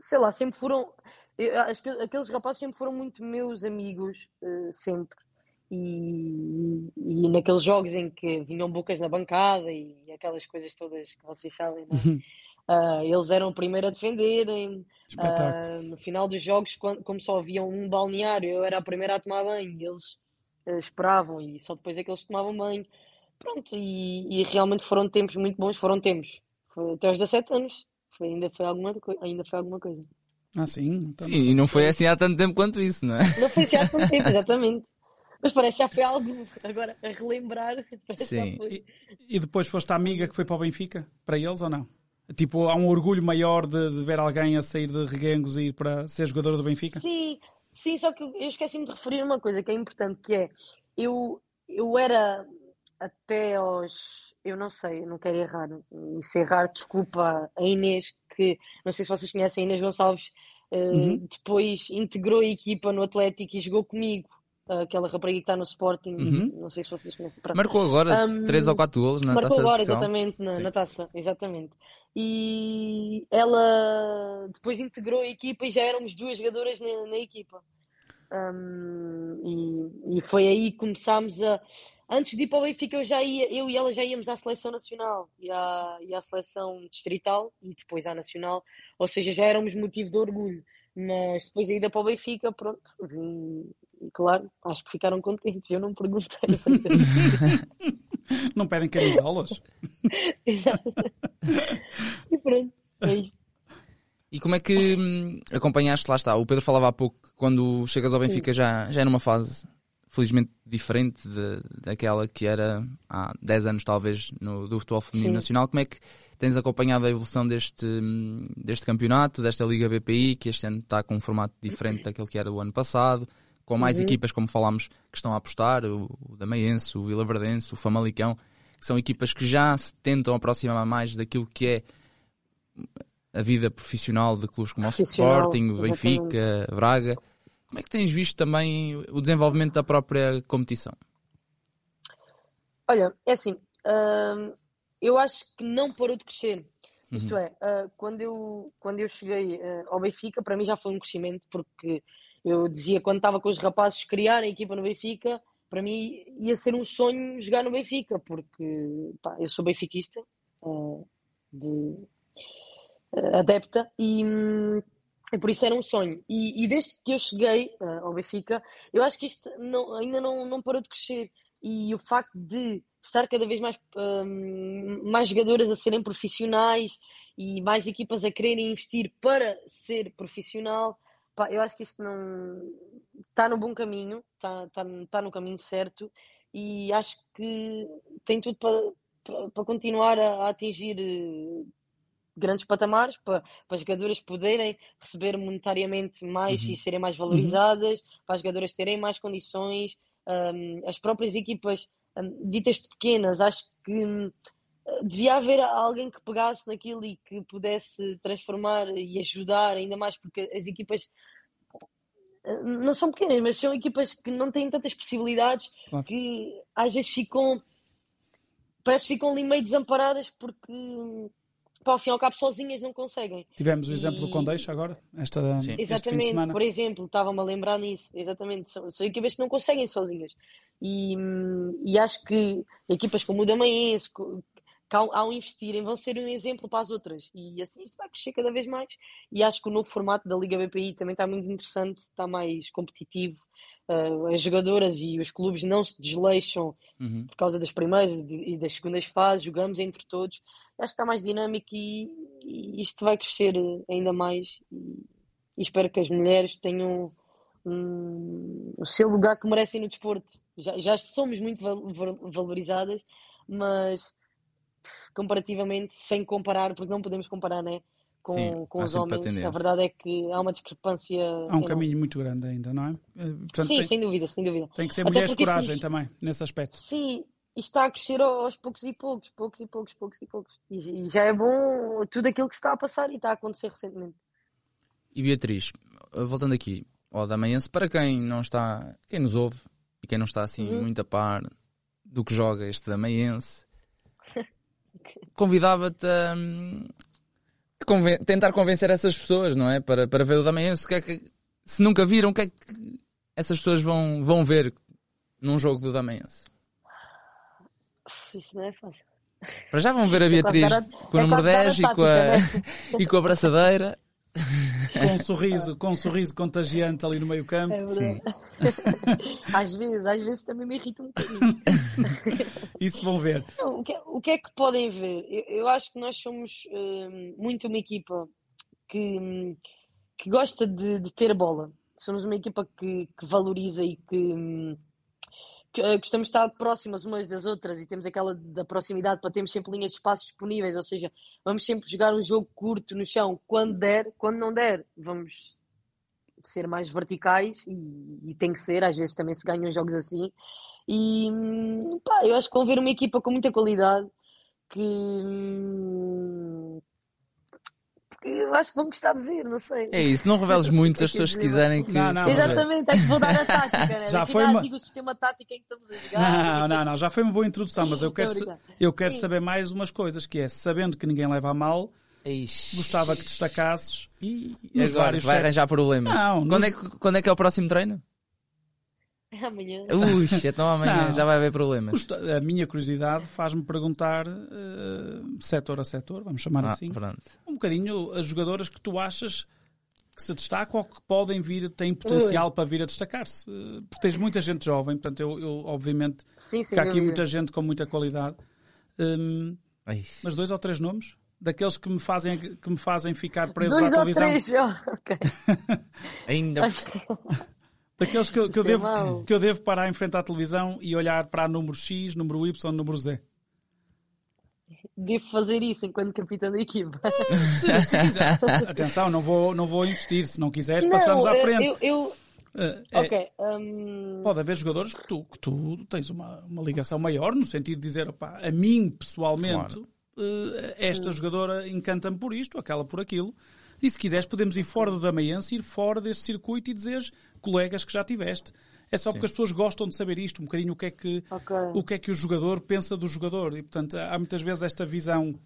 sei lá, sempre foram. Eu, acho que aqueles rapazes sempre foram muito meus amigos, uh, sempre. E, e naqueles jogos em que vinham bocas na bancada e aquelas coisas todas que vocês sabem, uh, eles eram o primeiro a defenderem. Uh, no final dos jogos, quando, como só havia um balneário, eu era a primeira a tomar banho, eles uh, esperavam e só depois é que eles tomavam banho. Pronto, e, e realmente foram tempos muito bons, foram tempos. Foi até aos 17 anos, foi, ainda, foi alguma, ainda foi alguma coisa. Ah, sim? Então... Sim, e não foi assim há tanto tempo quanto isso, não é? Não foi assim há tanto tempo, exatamente. Mas parece que já foi algo, agora a relembrar. Sim. E, e, depois foste a amiga que foi para o Benfica? Para eles ou não? Tipo, há um orgulho maior de, de ver alguém a sair de Reguengos e ir para ser jogador do Benfica? Sim, sim, só que eu esqueci-me de referir uma coisa que é importante, que é, eu, eu era até aos eu não sei, eu não quero errar. E se errar, desculpa a Inês, que não sei se vocês conhecem Inês Gonçalves, uh, uhum. depois integrou a equipa no Atlético e jogou comigo. Aquela rapariga que está no Sporting, uhum. não sei se vocês conhecem. Marcou agora um, 3 ou 4 golos na marcou taça. Marcou agora, exatamente, na, na, taça, exatamente. E ela depois integrou a equipa e já éramos duas jogadoras na, na equipa. Um, e, e foi aí que começámos a antes de ir para o Benfica eu já ia, eu e ela já íamos à seleção nacional e à, e à seleção distrital e depois à nacional, ou seja, já éramos motivo de orgulho. Mas depois da ida para o Benfica, pronto, e, claro, acho que ficaram contentes. Eu não perguntei. não pedem camisolas? Exato. E pronto, é isso. E como é que hum, acompanhaste, lá está, o Pedro falava há pouco, quando chegas ao Benfica já, já é numa fase felizmente diferente de, daquela que era há 10 anos, talvez, no, do futebol feminino Sim. nacional. Como é que tens acompanhado a evolução deste, deste campeonato, desta Liga BPI, que este ano está com um formato diferente daquele que era o ano passado, com mais uhum. equipas, como falámos, que estão a apostar, o, o Damaense, o Vila Verdense, o Famalicão, que são equipas que já se tentam aproximar mais daquilo que é a vida profissional de clubes como o Sporting, o Benfica, Braga. Como é que tens visto também o desenvolvimento da própria competição? Olha, é assim, uh, eu acho que não parou de crescer. Uhum. Isto é, uh, quando, eu, quando eu cheguei uh, ao Benfica, para mim já foi um crescimento, porque eu dizia quando estava com os rapazes criar a equipa no Benfica, para mim ia ser um sonho jogar no Benfica, porque pá, eu sou benfiquista, uh, de adepta, e. E por isso era um sonho. E, e desde que eu cheguei uh, ao Benfica, eu acho que isto não, ainda não, não parou de crescer. E o facto de estar cada vez mais, um, mais jogadoras a serem profissionais e mais equipas a quererem investir para ser profissional, pá, eu acho que isto não está no bom caminho, está, está, está no caminho certo e acho que tem tudo para, para, para continuar a, a atingir eh, grandes patamares para, para as jogadoras poderem receber monetariamente mais uhum. e serem mais valorizadas, uhum. para as jogadoras terem mais condições, um, as próprias equipas um, ditas pequenas, acho que um, devia haver alguém que pegasse naquilo e que pudesse transformar e ajudar ainda mais, porque as equipas hum, não são pequenas, mas são equipas que não têm tantas possibilidades claro. que às vezes ficam parece que ficam ali meio desamparadas porque hum, ao fim e ao cabo sozinhas não conseguem. Tivemos o exemplo e... do Condeixa agora, esta, Sim. Exatamente, por exemplo, estava-me a lembrar nisso, exatamente, são, são, equipas que não conseguem sozinhas. E, e acho que equipas como o Damaense, que ao, ao investirem vão ser um exemplo para as outras. E assim isto vai crescer cada vez mais. E acho que o novo formato da Liga BPI também está muito interessante, está mais competitivo. Uh, as jogadoras e os clubes não se desleixam uhum. por causa das primeiras e das segundas fases, jogamos entre todos acho que está mais dinâmico e, e isto vai crescer ainda mais e, e espero que as mulheres tenham um, o seu lugar que merecem no desporto. Já, já somos muito valorizadas, mas comparativamente, sem comparar, porque não podemos comparar, né? Com, Sim, com os homens, a verdade é que há uma discrepância. Há um enorme. caminho muito grande ainda, não é? Eh, portanto, Sim, tem, sem dúvida, sem dúvida. Tem que ser mulheres de coragem também, nesse aspecto. Sim, isto está a crescer aos poucos e poucos, poucos e poucos, poucos e poucos. E, já é bom tudo aquilo que se está a passar e está a acontecer recentemente. E Beatriz, voltando aqui ao Damaense, para quem não está, quem nos ouve e quem não está assim Uhum. muito a par do que joga este Damaense, convidava-te a, hum, a conven- tentar convencer essas pessoas, não é? Para, para ver o Damaense, que é que, se nunca viram, o que é que essas pessoas vão, vão ver num jogo do Damaense? Isso não é fácil. Para já vão ver a É Beatriz a- com o é número quase dar a 10 e com, a, e com a braçadeira. Com um sorriso, com um sorriso contagiante ali no meio campo. É Sim. verdade. às vezes, às vezes também me irrita um bocadinho. Isso vão ver. Não, o, que, o que é que podem ver? Eu, eu acho que nós somos hum, muito uma equipa que, hum, que gosta de, de ter a bola. Somos uma equipa que, que valoriza e que, hum, eh, gostamos de estar próximas umas das outras e temos aquela da proximidade para termos sempre linhas de espaço disponíveis, ou seja, vamos sempre jogar um jogo curto no chão quando der, quando não der, vamos ser mais verticais e, e tem que ser, às vezes também se ganham jogos assim. E hum, pá, eu acho que vão ver uma equipa com muita qualidade que, hum, que eu acho que vão gostar de ver, não sei. É isso, não reveles muito as pessoas quiserem que. Não, não. Exatamente, é que vou dar a tática, né? Já Daqui foi uma- digo o sistema tático em que estamos a jogar. Não, não, não, já foi uma boa introdução, mas eu quero, eu quero Sim. saber mais umas coisas, que é, sabendo que ninguém leva a mal, Ixi. gostava que destacasses E agora vários vai sete- arranjar problemas. Não, quando, nos- é que, quando é que é o próximo treino? Amanhã. Ui, então amanhã Não. já vai haver problemas. A minha curiosidade faz-me perguntar, eh, setor a setor, vamos chamar Ah, assim, pronto. um bocadinho as jogadoras que tu achas que se destacam ou que podem vir, têm potencial para vir a destacar-se. Eh, Porque tens muita gente jovem, portanto, eu, eu, obviamente Sim, sim, que há aqui muita gente com muita qualidade. Ai. mas dois ou três nomes? Daqueles que me fazem, que me fazem ficar preso Dois à ou televisão. três, ó. ok. Ainda. Daqueles que, eu- que eu é devo, que eu devo parar em frente à televisão e olhar para número X, número Y, número Z. Devo fazer isso enquanto capitão da equipa. Se, se quiser. Atenção, não vou, não vou insistir. Se não quiseres, passamos à frente. Eu, eu, é- ok. hum, Pode haver jogadores que tu, que tu tens uma, uma ligação maior, no sentido de dizer, opá, a mim, pessoalmente, eh, esta jogadora encanta-me por isto, aquela por aquilo. E se quiseres, podemos ir fora do Damaense, ir fora deste circuito e dizeres colegas que já tiveste. É só porque as pessoas gostam de saber isto, um bocadinho o que é que, Ok. o, que é que o jogador pensa do jogador. E, portanto, há muitas vezes esta visão,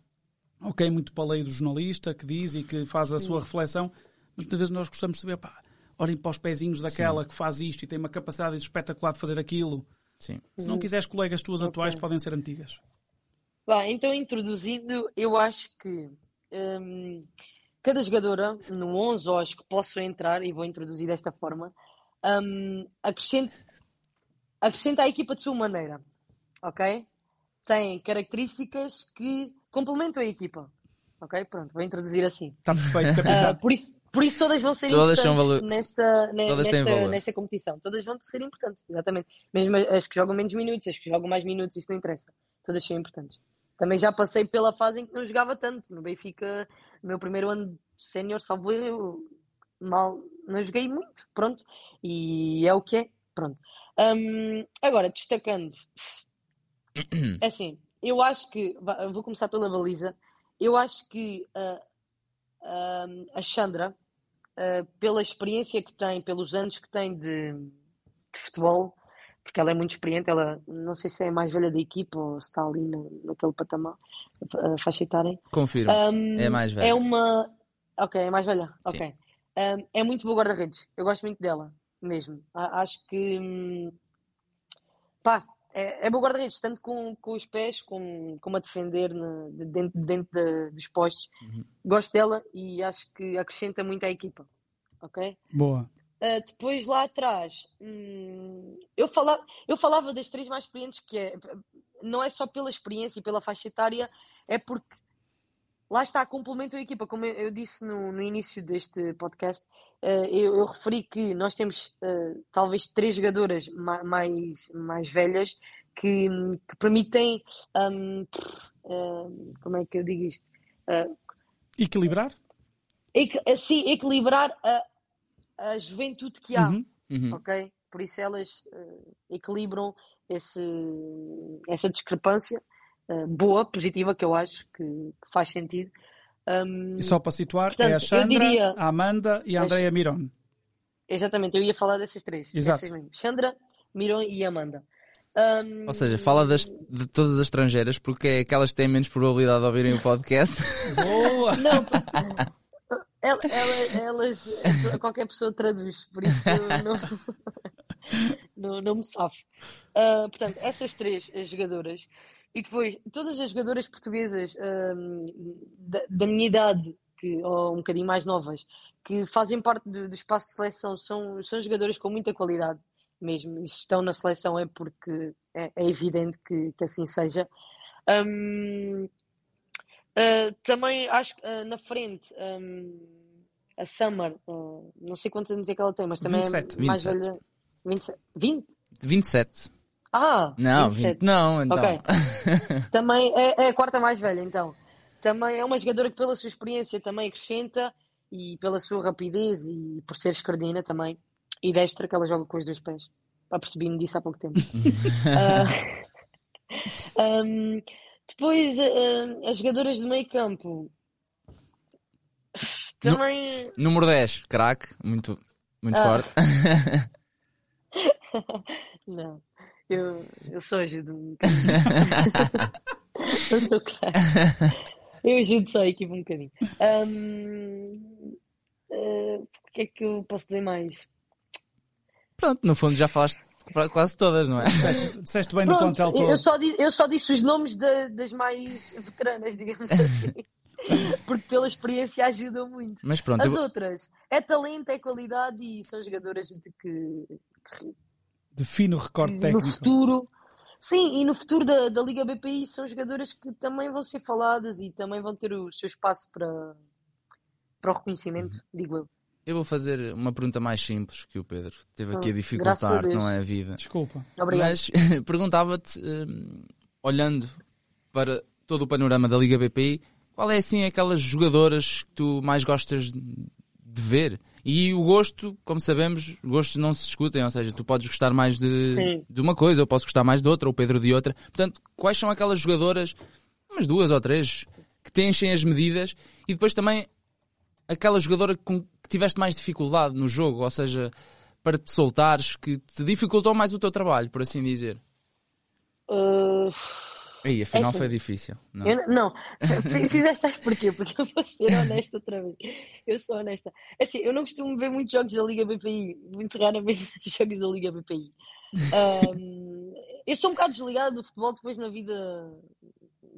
ok, muito para a lei do jornalista, que diz e que faz a sua reflexão, mas muitas vezes nós gostamos de saber, pá, olhem para os pezinhos daquela que faz isto e tem uma capacidade espetacular de fazer aquilo. Sim. Se não quiseres colegas tuas Ok. atuais, podem ser antigas. Bem, então introduzindo, eu acho que hum, cada jogadora no 11, ou acho que posso entrar, e vou introduzir desta forma, hum, acrescenta, acrescenta à equipa de sua maneira, ok? Tem características que complementam a equipa, ok? Pronto, vou introduzir assim. Está perfeito, Ah, capitão. por, isso, por isso todas vão ser Todas são importantes valo- nesta, ne- todas têm nesta, valor. nesta competição. Todas vão ser importantes, exatamente. Mesmo as que jogam menos minutos, as que jogam mais minutos, isso não interessa. Todas são importantes. Também já passei pela fase em que não jogava tanto. No Benfica, no meu primeiro ano sénior, salvo eu mal não joguei muito, pronto. E é o que é, pronto. Hum, agora, destacando, é assim, eu acho que, vou começar pela baliza, eu acho que ah, ah, a Chandra, ah, pela experiência que tem, pelos anos que tem de, de futebol, porque ela é muito experiente, ela não sei se é a mais velha da equipa ou se está ali na, naquele patamar, a faixa etária. Confirmo. Um, É mais velha. É uma. Ok, é mais velha. Sim. Ok. Um, é muito boa guarda-redes. Eu gosto muito dela, mesmo. Acho que. hum, Pá, é, é boa guarda-redes, tanto com, com os pés como, como a defender na- de- dentro, dentro da- dos postos. Uhum. Gosto dela e acho que acrescenta muito à equipa. Ok? Boa. Uh, depois lá atrás, hum, eu, falava, eu falava das três mais experientes, que é, não é só pela experiência e pela faixa etária, é porque lá está, complementam a equipa. Como eu, eu disse no, no início deste podcast, uh, eu, eu referi que nós temos uh, talvez três jogadoras ma- mais, mais velhas que, que permitem, hum, como é que eu digo isto? Equilibrar? equi- assim, equilibrar a, a juventude que há Uhum. Uhum. ok? por isso elas uh, equilibram esse, essa discrepância uh, boa, positiva, que eu acho que, que faz sentido. Um, e só para situar, portanto, é a Sandra, diria, a Amanda e a Andrea Miron. Exatamente, eu ia falar dessas três. Exato. Sandra, Miron e Amanda. Um... Ou seja, fala das, de todas as estrangeiras porque é aquelas que têm menos probabilidade de ouvirem o podcast. Boa! Não, ela, ela, elas, qualquer pessoa traduz, por isso não, não, não me sofre. Uh, portanto, essas três jogadoras e depois todas as jogadoras portuguesas um, da, da, minha idade, que, ou um bocadinho mais novas, que fazem parte do, do espaço de seleção, são, são jogadoras com muita qualidade mesmo. E se estão na seleção é porque é, é evidente que, que, assim seja. Um, uh, também acho que uh, na frente um, a Summer, uh, não sei quantos anos é que ela tem, mas também 27, é mais 27. velha. 27, 20? 27. Ah, não, 27. 20, não, então. Ok. também é, é a quarta mais velha, então. Também é uma jogadora que, pela sua experiência, também acrescenta e pela sua rapidez e por ser escardina também e destra que ela joga com os dois pés. Apercebi-me disso há pouco tempo. um, depois, uh, as jogadoras do meio campo. Também. Número 10, craque, muito, muito Ah. forte. Não, eu, eu só ajudo um bocadinho. eu sou craque. Eu ajudo só a equipe um bocadinho. Um, uh, o que é que eu posso dizer mais? Pronto, no fundo já falaste quase todas, não é? Disseste bem do Pronto, plantel todo. eu, só disse, eu só disse os nomes da- das mais veteranas, digamos assim. Porque pela experiência ajudam muito. Mas pronto, As eu- outras, é talento, é qualidade e são jogadoras de que, que Define o recorde no técnico. futuro. Sim, e no futuro da, da Liga BPI são jogadoras que também vão ser faladas e também vão ter o seu espaço para, para o reconhecimento, Uhum. digo eu. Eu vou fazer uma pergunta mais simples que o Pedro teve aqui a graças a dificultar, Deus. não é a vida. Desculpa. Obrigado. Mas perguntava-te, hum, olhando para todo o panorama da Liga BPI, qual é assim aquelas jogadoras que tu mais gostas de ver? E o gosto, como sabemos, gostos não se discutem, ou seja, tu podes gostar mais de, Sim. de uma coisa, eu posso gostar mais de outra, ou o Pedro de outra. Portanto, quais são aquelas jogadoras, umas duas ou três, que te enchem as medidas e depois também aquela jogadora com tiveste mais dificuldade no jogo, ou seja, para te soltares, que te dificultou mais o teu trabalho, por assim dizer. Uh, Aí, afinal assim, foi difícil. Não. Eu não, fizeste sabes porquê? Porque eu vou ser honesta outra vez. Eu sou honesta. É Assim, eu não costumo ver muitos jogos da Liga BPI, muito raramente jogos da Liga BPI. Ahm, eu sou um bocado desligado do futebol depois na vida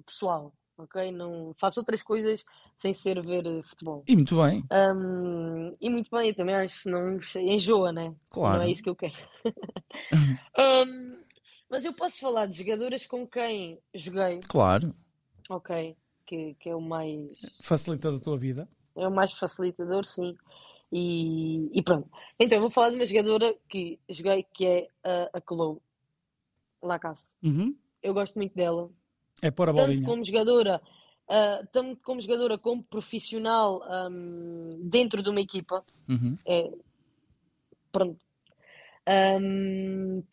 pessoal, ok? Não faço outras coisas sem ser ver eh, futebol. E muito bem, Ahm, e muito bem, eu também acho que não enjoa, né? claro. Não é isso que eu quero. Ahm, mas eu posso falar de jogadoras com quem joguei, Claro. ok? Que, que é o mais Facilitas a tua vida. é o mais facilitador, sim. E, e pronto. Então, eu vou falar de uma jogadora que joguei, que é a, a Chloe Lacasse. Uhum. Eu gosto muito dela. É pôr a Tanto bolinha. como jogadora, ah, tanto como jogadora como profissional ahm, dentro de uma equipa. Uhum. É, pronto. Ahm,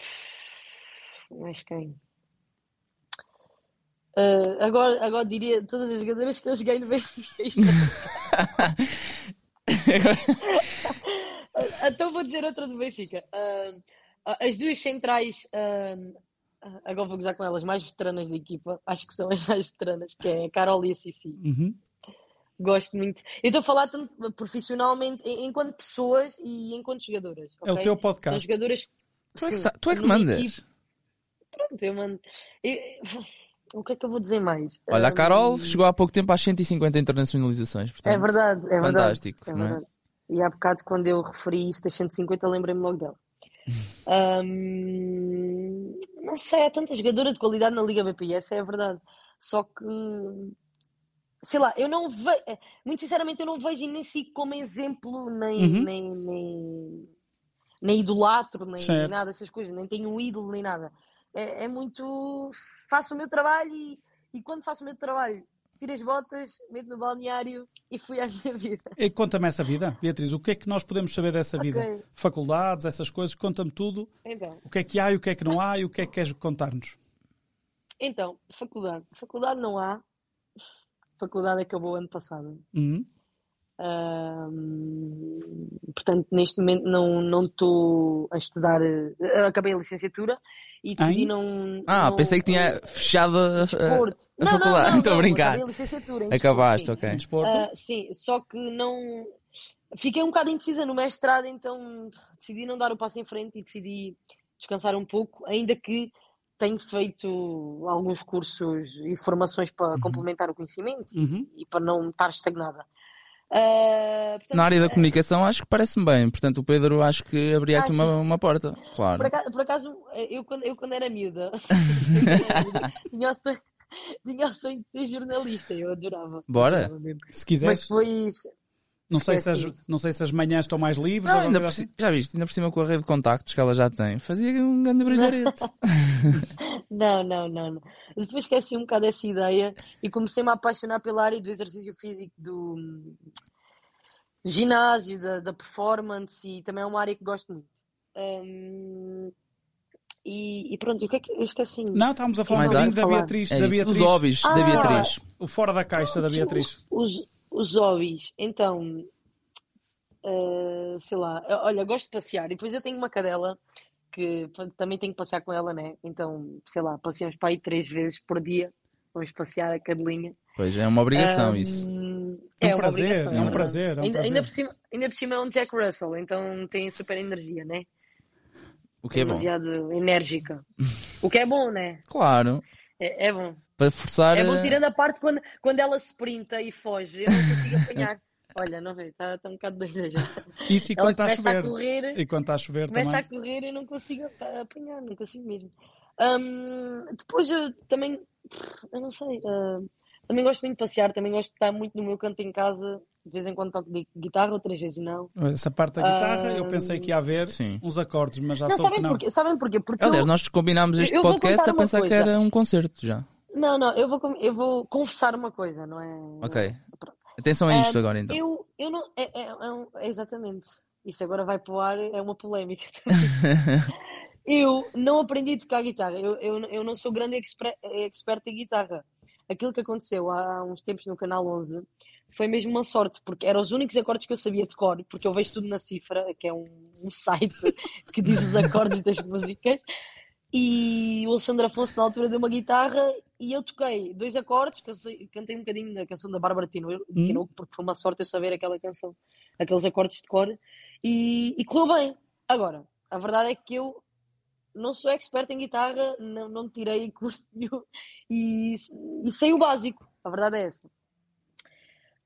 mais quem? Ah, agora, agora diria todas as jogadoras que eu joguei no Benfica. Ah, Então vou dizer outra do Benfica. Ah, as duas centrais, ah, agora vou gozar com elas, mais veteranas da equipa, acho que são as mais veteranas, que é a Carol e a Cici. Uhum. Gosto muito. Eu estou a falar tanto profissionalmente, en- enquanto pessoas e enquanto jogadoras. É o teu São podcast. jogadoras. Tu é que, tu é que mandas. equipe. Pronto, eu mando. Eu- O que é que eu vou dizer mais? Olha, a Carol chegou há pouco tempo às 150 internacionalizações. Portanto, É verdade, é verdade. fantástico, É é? E há bocado, quando eu referi isto das 150, lembrei-me logo dela. Hum, não sei, há tanta jogadora de qualidade na Liga BPI, essa é a verdade. Só que, sei lá, eu não vejo, muito sinceramente, eu não vejo e nem sigo como exemplo, nem, Uhum. nem, nem, nem idolatro, nem, nem nada dessas coisas, nem tenho um ídolo, nem nada. É, é muito. Faço o meu trabalho e, e quando faço o meu trabalho tiro as botas, meto no balneário e fui à minha vida. E conta-me essa vida, Beatriz. O que é que nós podemos saber dessa vida? Ok. Faculdades, essas coisas, conta-me tudo. Então, O que é que há e o que é que não há e o que é que queres contar-nos? então faculdade. Faculdade não há. Faculdade acabou ano passado. Uhum. Portanto, neste momento não não estou a estudar. eh, Acabei a licenciatura e decidi Em? não. Ah, não- pensei que tinha fechado a, a- Desporto. a Não, não, faculdade. não, Estou a brincar. acabei a licenciatura em desporto, Acabaste, sim. ok. Em desporto? Ah, sim, só que não. Fiquei um bocado indecisa no mestrado, então decidi não dar o passo em frente e decidi descansar um pouco, ainda que tenho feito alguns cursos e formações para complementar o conhecimento Uhum. e para não estar estagnada. Ah, portanto, Na área da eh, comunicação acho que parece-me bem. Portanto, o Pedro acho que abria aqui Ah, uma, uma porta. Por Claro. acaso, por acaso, eu, quando, eu quando era miúda, tinha, o sonho, tinha o sonho de ser jornalista, eu adorava. Bora? Se quiseres. Mas depois. Não sei, se as, não sei se as manhãs estão mais livres. Não, ou ainda por ci- já viste, ainda por cima com a rede de contactos que ela já tem. Fazia um grande brilharete. Não, não, não, não. Depois esqueci um bocado essa ideia e comecei-me a apaixonar pela área do exercício físico, do, do ginásio, da, da performance e também é uma área que gosto muito. Hum, e, e pronto, o que é que eu esqueci? assim. Não, estávamos a falar um bocadinho da. Beatriz. É da. Beatriz. Os hobbies da Ah! Beatriz. O fora da caixa da Beatriz. Os, os hobbies, então, ah, sei lá, eu- olha, gosto de passear e depois eu tenho uma cadela que também tenho que passear com ela, né? Então, sei lá, passeamos para aí três vezes por dia, vamos passear a cadelinha. Pois é uma obrigação Ahm, isso. É um uma prazer, obrigação, é um verdade. prazer, é um ainda, prazer. Ainda, por cima, ainda por cima é um Jack Russell, então tem super energia, né? O que é bom. Demasiado enérgica. O que é bom, né? Claro. É, é bom. Para forçar. É bom tirando a parte quando, quando ela sprinta e foge, eu não consigo apanhar. Olha, não vê, está tá um bocado doida já. Isso e quando está a começa a chover. correr, E quando está a chover começa a também. correr e não consigo apa- apanhar, não consigo mesmo. Hum, depois eu também, eu não sei, ah, também gosto muito de passear, também gosto de estar muito no meu canto em casa, de vez em quando toco gui- guitarra, outras vezes não. Essa parte da guitarra, eu pensei que ia haver Sim. uns acordes, mas já Não, soube que sabem não. porquê? Sabem porquê? Porque Aliás, eu, nós combinámos este eu podcast a pensar que coisa. era um concerto já. não, não, eu vou, com- eu vou confessar uma coisa, não é? Ok. Pronto. Atenção a isto Ah, agora então. Eu, eu não. É, é- é é exatamente. Isto agora vai para o ar, é uma polémica eu não aprendi a tocar guitarra. Eu, eu, eu não sou grande expert em guitarra. Aquilo que aconteceu há uns tempos no Canal 11 foi mesmo uma sorte, porque eram os únicos acordes que eu sabia de cor, porque eu vejo tudo na Cifra, que é um, um site que diz os acordes das músicas. E o Alexandre Afonso, na altura, deu uma guitarra e eu toquei dois acordes, cantei, um bocadinho da canção da Bárbara Tinoco, Tinoco, porque foi uma sorte eu saber aquela canção, aqueles acordes de cor, e, e correu bem. Agora, a verdade é que eu não sou expert em guitarra, não, não tirei curso nenhum e, e sei o básico, a verdade é essa.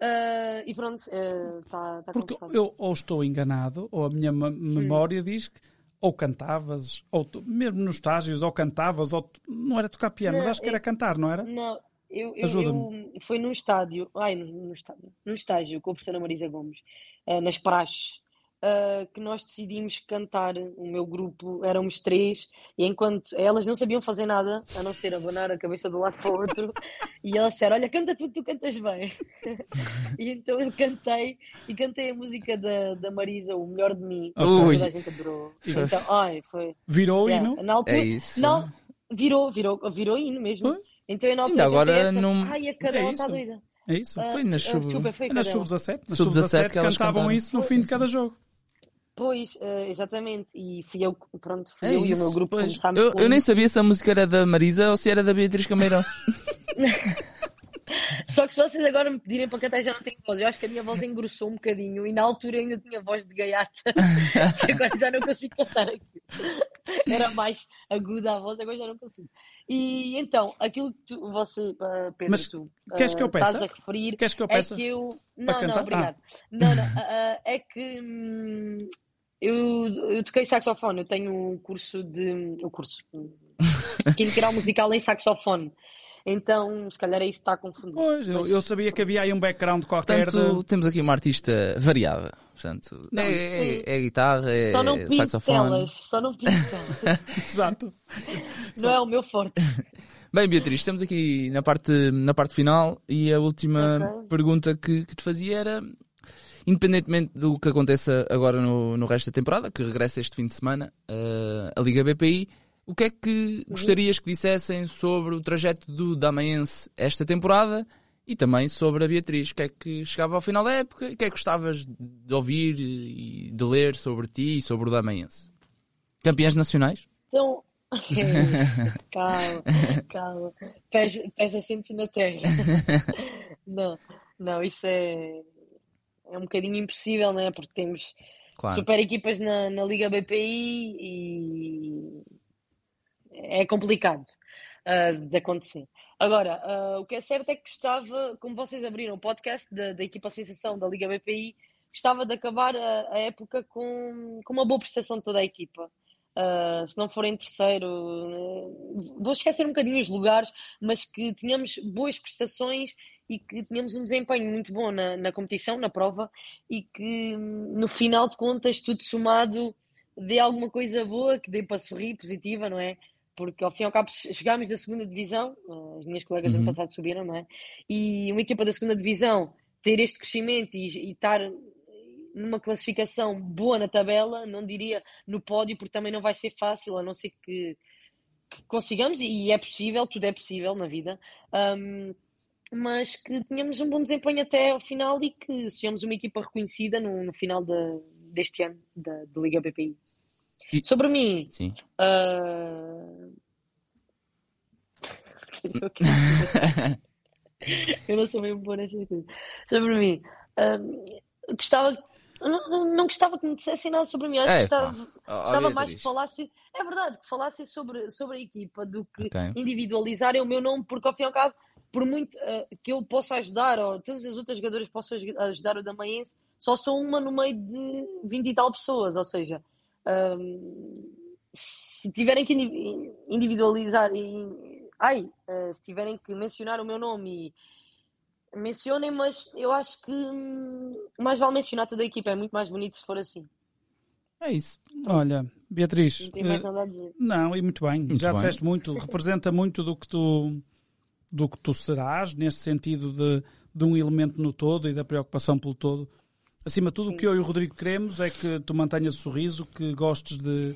Ah, e pronto, está tá Porque conversado. eu ou estou enganado, ou a minha me- memória diz que ou cantavas, ou tu- mesmo nos estágios, ou cantavas, ou tu- não era tocar piano, mas Não, acho que era eu- cantar, não era? Não, eu, eu, eu- foi num estádio, ai, no, no estádio, num estágio com a professora Marisa Gomes, ah, nas praxes, ah, que nós decidimos cantar, o meu grupo, éramos três, e enquanto elas não sabiam fazer nada, a não ser abanar a cabeça de um lado para o outro, e elas disseram, olha, canta tu, tu cantas bem. e então eu cantei, e cantei a música da, da Marisa, O Melhor de Mim, que Ui. toda a gente adorou. Então, ai, foi... Virou o Yeah, hino? Na altura, É isso. Não, virou, virou, virou hino mesmo. Foi? Então eu na Ainda altura agora cantei essa, não- Ai, a cadela É está isso. doida. É isso? Ah, Foi na ah, sub- desculpa, foi a É nas cadela. sub-17? Nas Sub-17 sub-17 que elas cantavam cantaram. isso no Sim, fim de sim. cada jogo. Pois, ah, exatamente. E fui eu, que- pronto, fui É eu e o isso. meu grupo pois. começámos Eu, com eu nem isso. sabia se a música era da Marisa ou se era da Beatriz Cameirão. Só que se vocês agora me pedirem para cantar já não tenho voz. Eu acho que a minha voz engrossou um bocadinho e na altura ainda tinha voz de gaiata. e agora já não consigo cantar aqui. Era mais aguda a voz, agora já não consigo. E então, aquilo que tu, você, ah, Pedro, Mas tu queres que eu ah, peça? estás a referir Queres que eu é peça? que eu. Não, não, obrigado. Não, não, ah, ah, é que hum, eu, eu toquei saxofone, eu tenho um curso de. Um curso. um, Quinto grau musical em saxofone. Então, se calhar é isso que está a confundir. Pois, eu, eu sabia que havia aí um background qualquer Portanto, de... temos aqui uma artista variada. Portanto, Não, é, é, é guitarra, é Só não pinto saxofone. telas, só não pinto telas. Exato. não é o meu forte. Bem, Beatriz, estamos aqui na parte, na parte final e a última Ok. pergunta que, que te fazia era, independentemente do que aconteça agora no, no resto da temporada, que regressa este fim de semana, eh, a Liga BPI, o que é que gostarias que dissessem sobre o trajeto do Damaense esta temporada e também sobre a Beatriz? O que é que chegava ao final da época e o que é que gostavas de ouvir e de ler sobre ti e sobre o Damaense? Campeões nacionais? Então, calma, calma. Pés, pés assentos na terra. Não, não, isso é, é um bocadinho impossível, não é? Porque temos Claro. super equipas na, na Liga BPI e é complicado ah, de acontecer. Agora, ah, o que é certo é que gostava, como vocês abriram o podcast da, da equipa Sensação da Liga BPI, gostava de acabar a, a época com, com uma boa prestação de toda a equipa. Uh, se não for em terceiro, uh, vou esquecer um bocadinho os lugares, mas que tenhamos boas prestações e que tenhamos um desempenho muito bom na, na competição, na prova, e que hum, no final de contas, tudo somado, dê alguma coisa boa, que dê para sorrir, positiva, não é? Porque ao fim e ao cabo chegámos da segunda divisão, uh, as minhas colegas do ano Uhum. passado subiram, não é? E uma equipa da segunda divisão ter este crescimento e, e estar numa classificação boa na tabela, não diria no pódio, porque também não vai ser fácil, a não ser que, que consigamos, e é possível, tudo é possível na vida, hum, mas que tenhamos um bom desempenho até ao final e que sejamos uma equipa reconhecida no, no final da- deste ano da, da Liga BPI. E- Sobre mim, Sim. ah, Eu não sou mesmo boa nestas coisas. Sobre mim, hum, gostava. Não, não- não gostava que me dissessem nada sobre mim. Acho É, que gostava, gostava mais que falassem. É verdade, que falassem sobre, sobre a equipa do que Ok. individualizarem o meu nome, porque ao fim e ao cabo, por muito ah, que eu possa ajudar, ou todas as outras jogadoras possam aj- ajudar o Damaense, só sou uma no meio de 20 e tal pessoas. Ou seja, hum, se tiverem que indi- individualizar e ai, eh, se tiverem que mencionar o meu nome e mencionem, mas eu acho que hum, mais vale mencionar toda a equipa, é muito mais bonito se for assim. É isso. Olha, Beatriz, Não tenho mais eh, nada a dizer. Não, e muito bem. Muito Já bem. disseste muito, representa muito do que tu do que tu serás, neste sentido de, de um elemento no todo e da preocupação pelo todo. Acima de tudo, o que eu e o Rodrigo queremos é que tu mantenhas o sorriso, que gostes de,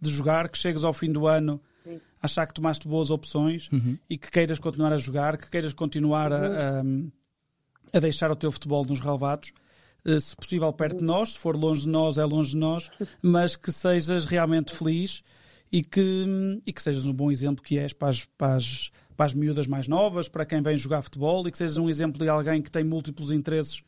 de jogar, que chegues ao fim do ano Sim. a achar que tomaste boas opções Uhum. e que queiras continuar a jogar, que queiras continuar a, a, a deixar o teu futebol nos relevados. Eh, Se possível perto de nós, se for longe de nós, é longe de nós, mas que sejas realmente feliz e que, e que sejas um bom exemplo que és para as, para, as, para as miúdas mais novas, para quem vem jogar futebol e que sejas um exemplo de alguém que tem múltiplos interesses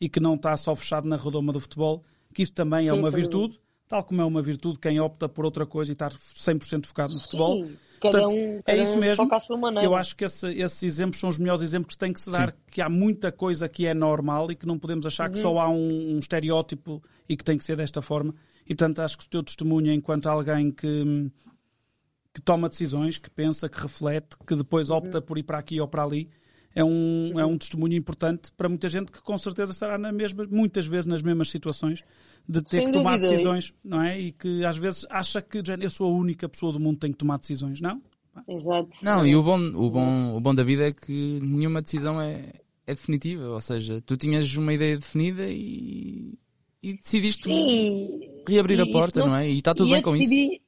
e que não está só fechado na redoma do futebol, que isso também é Sim, uma sem virtude, tal como é uma virtude quem opta por outra coisa e estar 100% focado no futebol. Sim, cada Portanto, um, é cada isso um mesmo. foca à sua maneira. Eu acho que esse- esses exemplos são os melhores exemplos que têm que se dar, que há muita coisa que é normal e que não podemos achar que só há um, um estereótipo e que tem que ser desta forma. E portanto acho que o teu testemunho enquanto alguém que, que toma decisões, que pensa, que reflete, que depois opta por ir para aqui ou para ali, é um, é um testemunho importante para muita gente que com certeza estará na mesma, muitas vezes nas mesmas situações de ter Sem que tomar dúvida. decisões, não é? E que às vezes acha que "Já, eu sou a única pessoa do mundo que tem que tomar decisões. Não? Exato. Não, e o bom, o, bom, o bom da vida é que nenhuma decisão é, é definitiva. Ou seja, tu tinhas uma ideia definida e, e decidiste Sim. reabrir E a isso porta, não, é? E está tudo e bem com isso. decidi-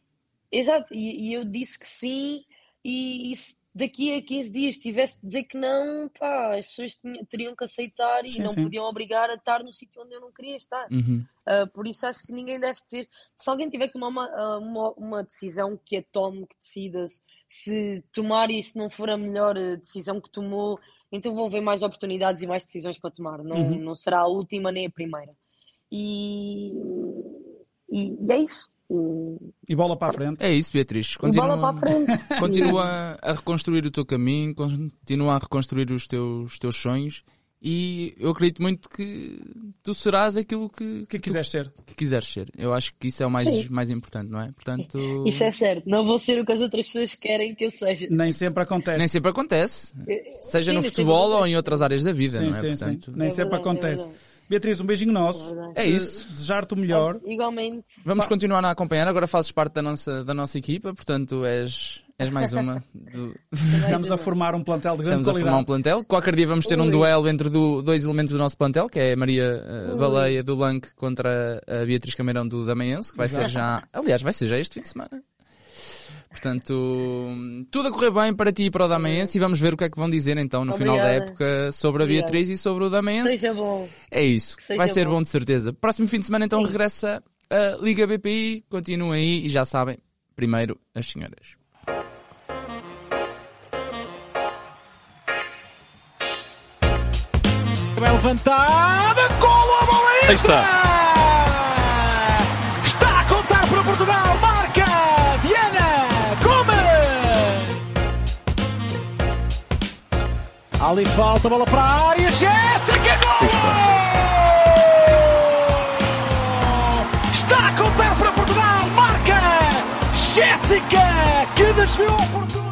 Exato, e, e eu disse que sim, e, e se daqui a 15 dias tivesse de dizer que não, pá, as pessoas tinham- teriam que aceitar e Sim, não sim. podiam obrigar a estar no sítio onde eu não queria estar. Uhum. Uh, por isso acho que ninguém deve ter. Se alguém tiver que tomar uma, uh, uma, uma decisão que a tome, que decida-se, se tomar e se não for a melhor uh, decisão que tomou, então vão haver mais oportunidades e mais decisões para tomar. Não, Uhum. não será a última nem a primeira. E, e é isso. E, bola para a frente. É isso, Beatriz. e bola para a frente. Continua a reconstruir o teu caminho, continua a reconstruir os teus, os teus sonhos e eu acredito muito que tu serás aquilo que, que quiseres ser. que quiseres ser. Eu acho que isso é o mais, Sim. mais importante, não é? Portanto, Isso é certo. Não vou ser o que as outras pessoas querem que eu seja. Nem sempre acontece. nem sempre acontece. Seja Sim, no futebol ou em outras áreas da vida, Sim, não é? sim, Portanto, sim. Nem É sempre verdade, é acontece. verdade. Beatriz, um beijinho nosso. É. É isso. Desejar-te o melhor. Igualmente. Vamos continuar a acompanhar. Agora fazes parte da nossa, da nossa equipa, portanto és, És mais uma. do- Estamos a formar um plantel de grande Estamos a qualidade. formar um plantel. Qualquer dia vamos ter um Ui. duelo entre do- dois elementos do nosso plantel, que é a Maria eh, Baleia do Lanque contra a Beatriz Cameirão do Damaense, que vai ser já. Aliás, vai ser já este fim de semana. Portanto, tudo a correr bem para ti e para o Damaense e vamos ver o que é que vão dizer então no final da Obrigada. época sobre a Obrigada. Beatriz e sobre o Damaense. Seja bom. É isso. Vai ser bom. bom de certeza. Próximo fim de semana então Sim. regressa a Liga BPI. Continuem aí e já sabem, primeiro as senhoras. Bem levantada, golo a bola entra! Aí está. Está a contar para Portugal, Ali falta, bola para a área, Jéssica, gol! Está a contar para Portugal, marca Jéssica, que desviou Portugal!